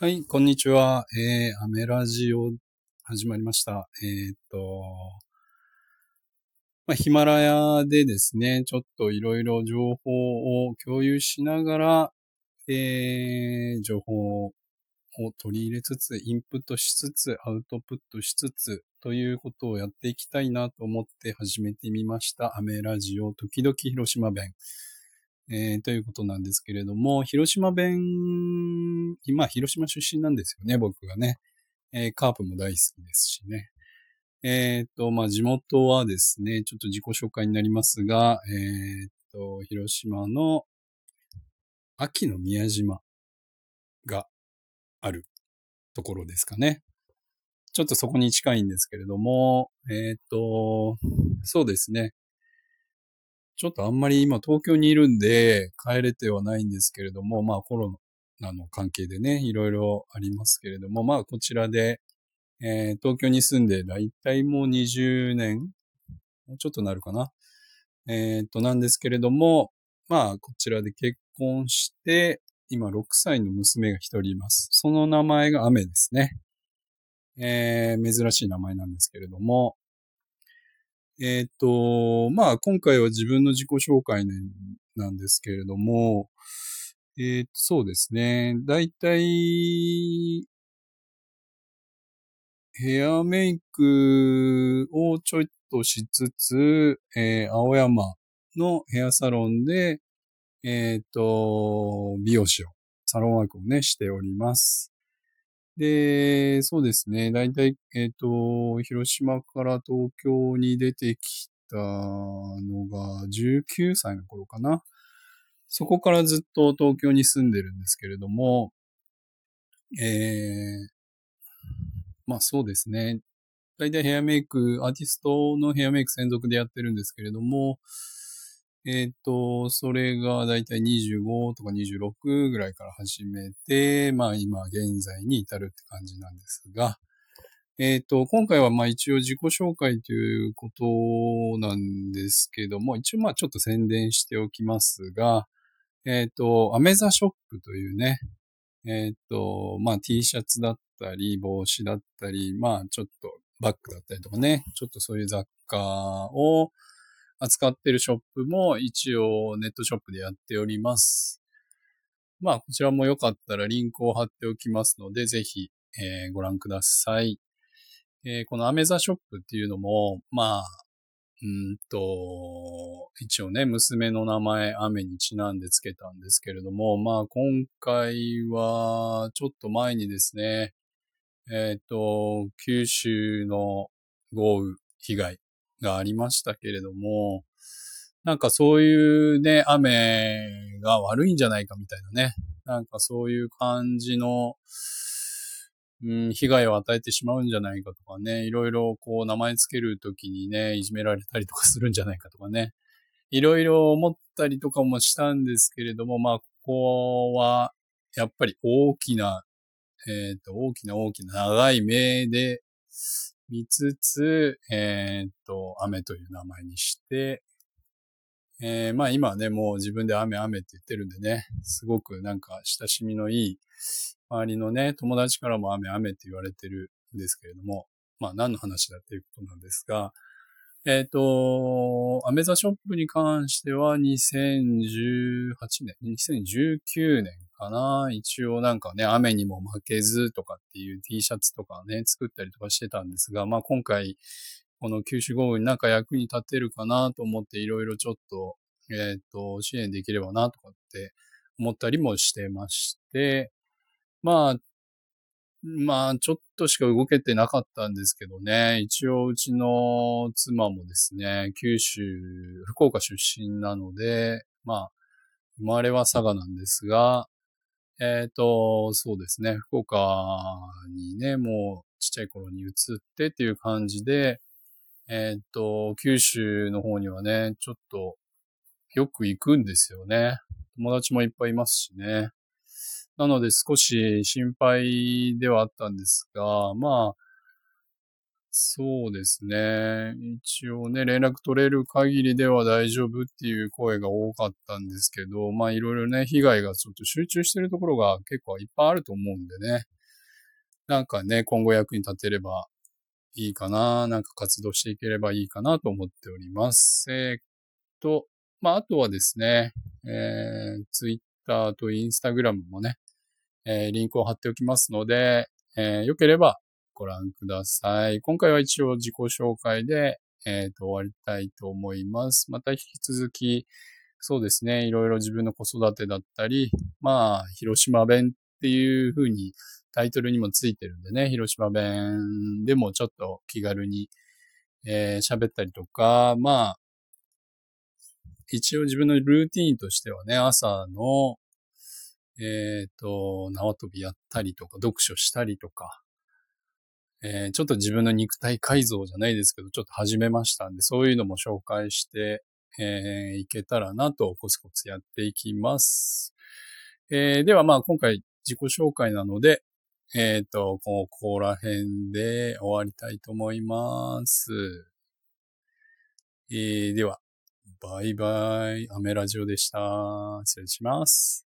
はい、こんにちは。えー、アメラジオ始まりました。えー、っと、まあ、ヒマラヤでですね、ちょっといろいろ情報を共有しながら、えー、情報を取り入れつつ、インプットしつつ、アウトプットしつつ、ということをやっていきたいなと思って始めてみました。アメラジオ、時々広島弁。えー、ということなんですけれども、広島弁、今、広島出身なんですよね、僕がね。えー、カープも大好きですしね。えっ、と、まあ、地元はですね、ちょっと自己紹介になりますが、えっ、と、広島の秋の宮島があるところですかね。ちょっとそこに近いんですけれども、えっ、と、そうですね。ちょっとあんまり今東京にいるんで帰れてはないんですけれども、まあコロナの関係でね、いろいろありますけれども、まあこちらで、えー、東京に住んでだいたいもう20年、もうちょっとなるかな。えー、っと、なんですけれども、まあこちらで結婚して、今6歳の娘が一人います。その名前が雨ですね。えー、珍しい名前なんですけれども、えっ、と、まあ、今回は自分の自己紹介なんですけれども、えっ、ー、と、そうですね。だいたい、ヘアメイクをちょいとしつつ、えー、青山のヘアサロンで、えっ、と、美容師を、サロンワークをね、しております。で、そうですね。だいたい、えっ、ー、と、広島から東京に出てきたのが19歳の頃かな。そこからずっと東京に住んでるんですけれども、えー、まあそうですね。だいたいヘアメイク、アーティストのヘアメイク専属でやってるんですけれども、えっ、と、それがだいたい25とか26ぐらいから始めて、まあ今現在に至るって感じなんですが、えっ、と、今回はまあ一応自己紹介ということなんですけども、一応まあちょっと宣伝しておきますが、えっ、と、アメザショップというね、えっ、と、まあ T シャツだったり、帽子だったり、まあちょっとバッグだったりとかね、ちょっとそういう雑貨を、扱ってるショップも一応ネットショップでやっております。まあ、こちらもよかったらリンクを貼っておきますので、ぜひ、えー、ご覧ください。えー、このアメザショップっていうのも、まあ、うんと、一応ね、娘の名前、雨にちなんでつけたんですけれども、まあ今回は、ちょっと前にですね、えっ、ー、と、九州の豪雨被害がありましたけれども、なんかそういうね、雨が悪いんじゃないかみたいなね、なんかそういう感じの、うん、被害を与えてしまうんじゃないかとかね、いろいろこう名前つけるときにね、いじめられたりとかするんじゃないかとかね、いろいろ思ったりとかもしたんですけれども、まあ、ここは、やっぱり大きな、えっ、ー、と、大きな大きな長い目で見つつ、えー、っと、雨という名前にして、えー、まあ今ね、もう自分で雨雨って言ってるんでね、すごくなんか親しみのいい、周りのね、友達からも雨雨って言われてるんですけれども、まあ何の話だっていうことなんですが、えっ、ー、と、アメザショップに関しては2018年、2019年かな。一応なんかね、雨にも負けずとかっていう T シャツとかね、作ったりとかしてたんですが、まあ今回、この九州豪雨になんか役に立てるかなと思っていろいろちょっと、えっ、ー、と、支援できればなとかって思ったりもしてまして、まあ、まあ、ちょっとしか動けてなかったんですけどね。一応、うちの妻もですね、九州、福岡出身なので、まあ、生まれは佐賀なんですが、えっ、ー、と、そうですね、福岡にね、もうちっちゃい頃に移ってっていう感じで、えっ、ー、と、九州の方にはね、ちょっとよく行くんですよね。友達もいっぱいいますしね。なので少し心配ではあったんですが、まあ、そうですね。一応ね、連絡取れる限りでは大丈夫っていう声が多かったんですけど、まあいろいろね、被害がちょっと集中してるところが結構いっぱいあると思うんでね。なんかね、今後役に立てればいいかな、なんか活動していければいいかなと思っております。えー、っと、まああとはですね、えー、Twitter と Instagram もね、えー、リンクを貼っておきますので、えー、よければご覧ください。今回は一応自己紹介で、えっ、ー、と、終わりたいと思います。また引き続き、そうですね、いろいろ自分の子育てだったり、まあ、広島弁っていう風にタイトルにもついてるんでね、広島弁でもちょっと気軽にえー、喋ったりとか、まあ、一応自分のルーティーンとしてはね、朝の、えっ、ー、と、縄跳びやったりとか、読書したりとか、えー、ちょっと自分の肉体改造じゃないですけど、ちょっと始めましたんで、そういうのも紹介して、えー、いけたらなとコツコツやっていきます。えー、ではまあ今回自己紹介なので、えっ、ー、と、ここら辺で終わりたいと思います。えー、では、バイバイ、アメラジオでした。失礼します。